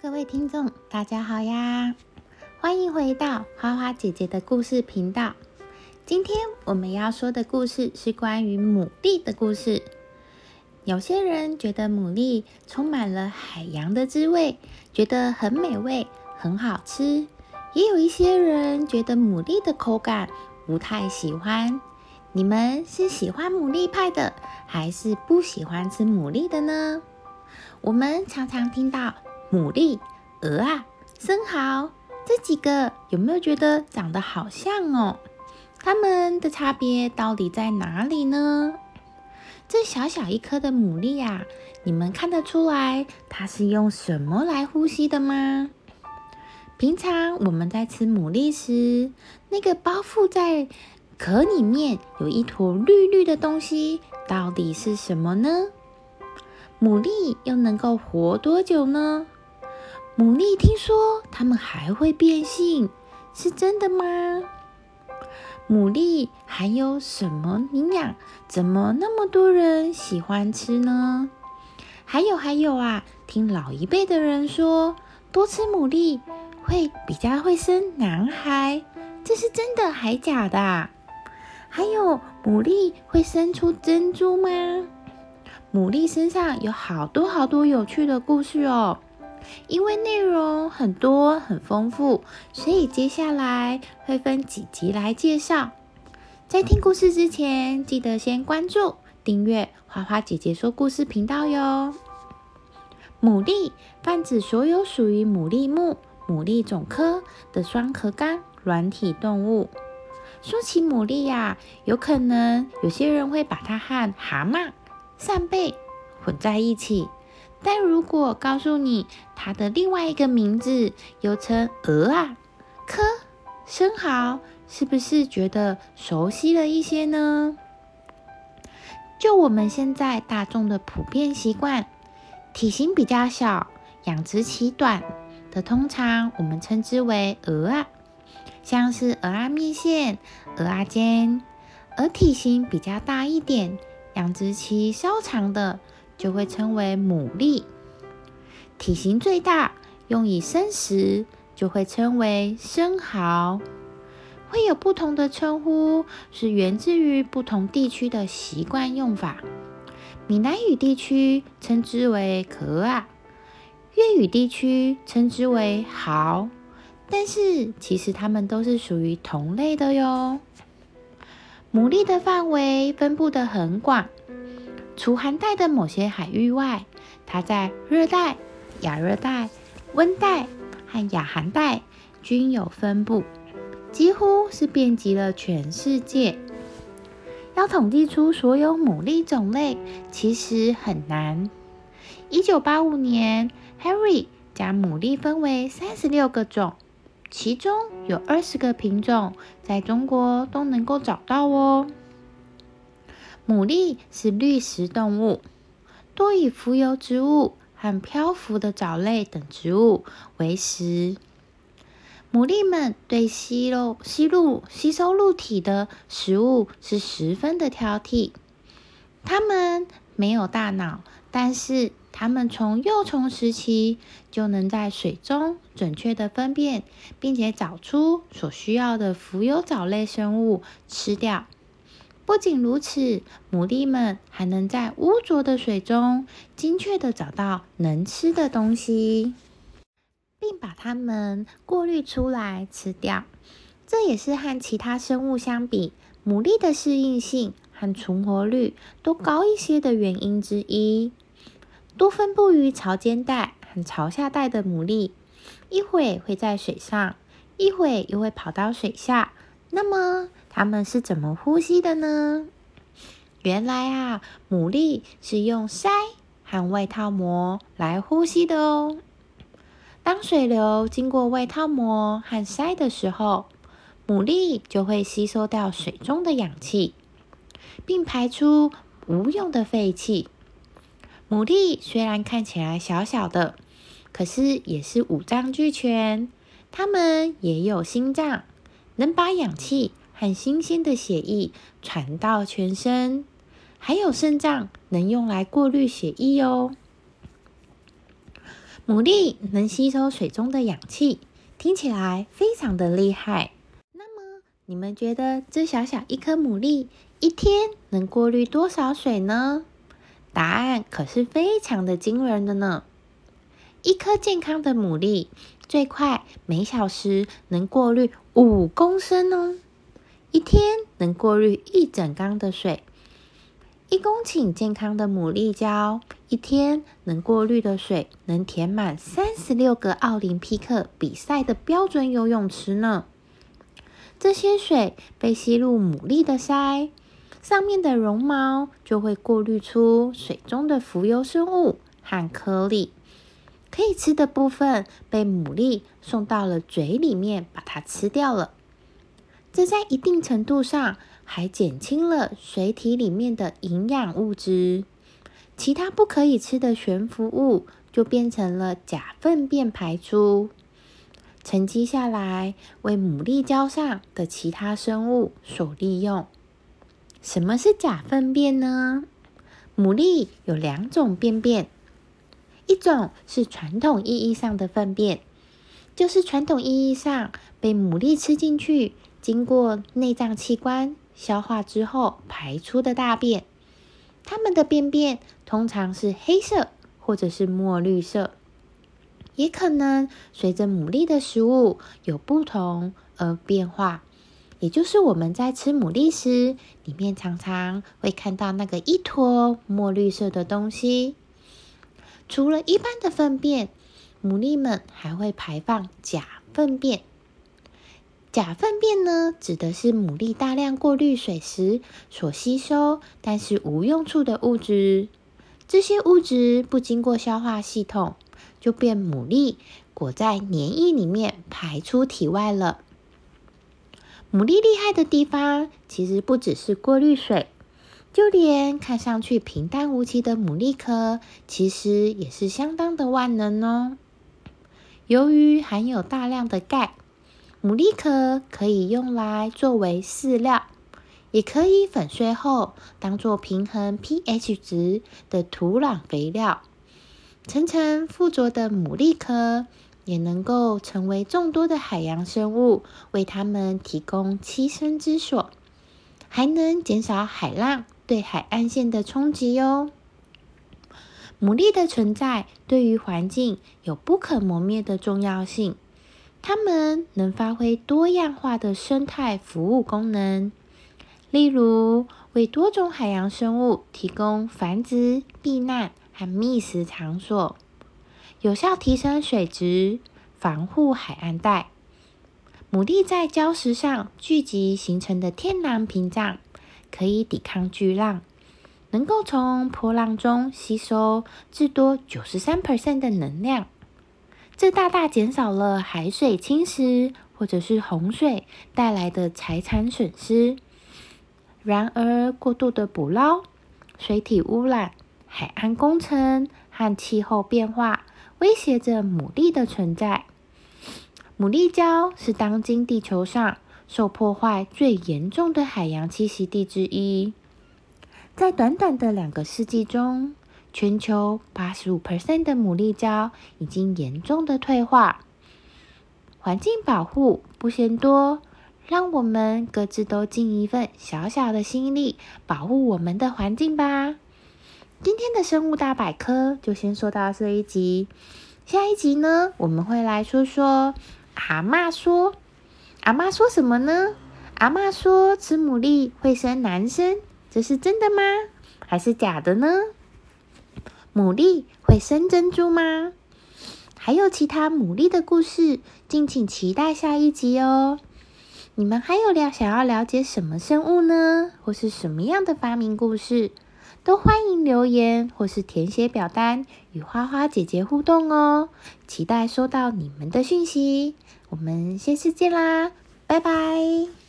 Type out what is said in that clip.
各位听众，大家好呀！欢迎回到花花姐姐的故事频道。今天我们要说的故事是关于牡蛎的故事。有些人觉得牡蛎充满了海洋的滋味，觉得很美味、很好吃；也有一些人觉得牡蛎的口感不太喜欢。你们是喜欢牡蛎派的，还是不喜欢吃牡蛎的呢？我们常常听到。牡蛎、鹅啊、生蚝这几个有没有觉得长得好像哦？它们的差别到底在哪里呢？这小小一颗的牡蛎呀，你们看得出来它是用什么来呼吸的吗？平常我们在吃牡蛎时，那个包覆在壳里面有一坨绿绿的东西，到底是什么呢？牡蛎又能够活多久呢？牡蛎听说它们还会变性，是真的吗？牡蛎含有什么营养？怎么那么多人喜欢吃呢？还有还有啊，听老一辈的人说，多吃牡蛎会比较会生男孩，这是真的还假的？还有牡蛎会生出珍珠吗？牡蛎身上有好多好多有趣的故事哦。因为内容很多很丰富，所以接下来会分几集来介绍。在听故事之前，记得先关注、订阅花花姐姐说故事频道哟。牡蛎泛指所有属于牡蛎目牡蛎种科的双壳纲软体动物。说起牡蛎呀，有可能有些人会把它和蛤蟆、扇贝混在一起。但如果告诉你它的另外一个名字，又称鹅啊、科、生蚝，是不是觉得熟悉了一些呢？就我们现在大众的普遍习惯，体型比较小、养殖期短的，通常我们称之为鹅啊，像是鹅啊面线、鹅啊煎；而体型比较大一点、养殖期稍长的。就会称为牡蛎，体型最大，用以生食，就会称为生蚝。会有不同的称呼，是源自于不同地区的习惯用法。闽南语地区称之为壳啊，粤语地区称之为蚝，但是其实它们都是属于同类的哟。牡蛎的范围分布的很广。除寒带的某些海域外，它在热带、亚热带、温带和亚寒带均有分布，几乎是遍及了全世界。要统计出所有牡蛎种类，其实很难。一九八五年，Harry 将牡蛎分为三十六个种，其中有二十个品种在中国都能够找到哦。牡蛎是绿食动物，多以浮游植物和漂浮的藻类等植物为食。牡蛎们对吸入、吸入、吸收入体的食物是十分的挑剔。它们没有大脑，但是它们从幼虫时期就能在水中准确的分辨，并且找出所需要的浮游藻类生物吃掉。不仅如此，牡蛎们还能在污浊的水中精确的找到能吃的东西，并把它们过滤出来吃掉。这也是和其他生物相比，牡蛎的适应性和存活率都高一些的原因之一。多分布于潮间带和潮下带的牡蛎，一会会在水上，一会又会跑到水下。那么，它们是怎么呼吸的呢？原来啊，牡蛎是用鳃和外套膜来呼吸的哦。当水流经过外套膜和鳃的时候，牡蛎就会吸收掉水中的氧气，并排出无用的废气。牡蛎虽然看起来小小的，可是也是五脏俱全。它们也有心脏，能把氧气。和新鲜的血液传到全身，还有肾脏能用来过滤血液哦。牡蛎能吸收水中的氧气，听起来非常的厉害。那么，你们觉得这小小一颗牡蛎一天能过滤多少水呢？答案可是非常的惊人的呢。一颗健康的牡蛎，最快每小时能过滤五公升哦，一天能过滤一整缸的水。一公顷健康的牡蛎胶，一天能过滤的水能填满三十六个奥林匹克比赛的标准游泳池呢。这些水被吸入牡蛎的鳃，上面的绒毛就会过滤出水中的浮游生物和颗粒，可以吃的部分被牡蛎送到了嘴里面，把它吃掉了。这在一定程度上。还减轻了水体里面的营养物质，其他不可以吃的悬浮物就变成了假粪便排出，沉积下来为牡蛎礁上的其他生物所利用。什么是假粪便呢？牡蛎有两种便便，一种是传统意义上的粪便，就是传统意义上被牡蛎吃进去，经过内脏器官。消化之后排出的大便，它们的便便通常是黑色或者是墨绿色，也可能随着牡蛎的食物有不同而变化。也就是我们在吃牡蛎时，里面常常会看到那个一坨墨绿色的东西。除了一般的粪便，牡蛎们还会排放假粪便。假粪便呢，指的是牡蛎大量过滤水时所吸收但是无用处的物质。这些物质不经过消化系统，就被牡蛎裹在粘液里面排出体外了。牡蛎厉害的地方，其实不只是过滤水，就连看上去平淡无奇的牡蛎壳，其实也是相当的万能哦。由于含有大量的钙。牡蛎壳可以用来作为饲料，也可以粉碎后当做平衡 pH 值的土壤肥料。层层附着的牡蛎壳也能够成为众多的海洋生物为它们提供栖身之所，还能减少海浪对海岸线的冲击哟。牡蛎的存在对于环境有不可磨灭的重要性。它们能发挥多样化的生态服务功能，例如为多种海洋生物提供繁殖、避难和觅食场所，有效提升水质，防护海岸带。牡蛎在礁石上聚集形成的天然屏障，可以抵抗巨浪，能够从波浪中吸收至多九十三 percent 的能量。这大大减少了海水侵蚀或者是洪水带来的财产损失。然而，过度的捕捞、水体污染、海岸工程和气候变化威胁着牡蛎的存在。牡蛎礁是当今地球上受破坏最严重的海洋栖息地之一。在短短的两个世纪中，全球八十五 percent 的牡蛎礁已经严重的退化。环境保护不嫌多，让我们各自都尽一份小小的心力，保护我们的环境吧。今天的生物大百科就先说到这一集，下一集呢，我们会来说说阿妈说，阿妈说什么呢？阿妈说吃牡蛎会生男生，这是真的吗？还是假的呢？牡蛎会生珍珠吗？还有其他牡蛎的故事，敬请期待下一集哦。你们还有了想要了解什么生物呢？或是什么样的发明故事，都欢迎留言或是填写表单与花花姐姐互动哦。期待收到你们的讯息。我们下次见啦，拜拜。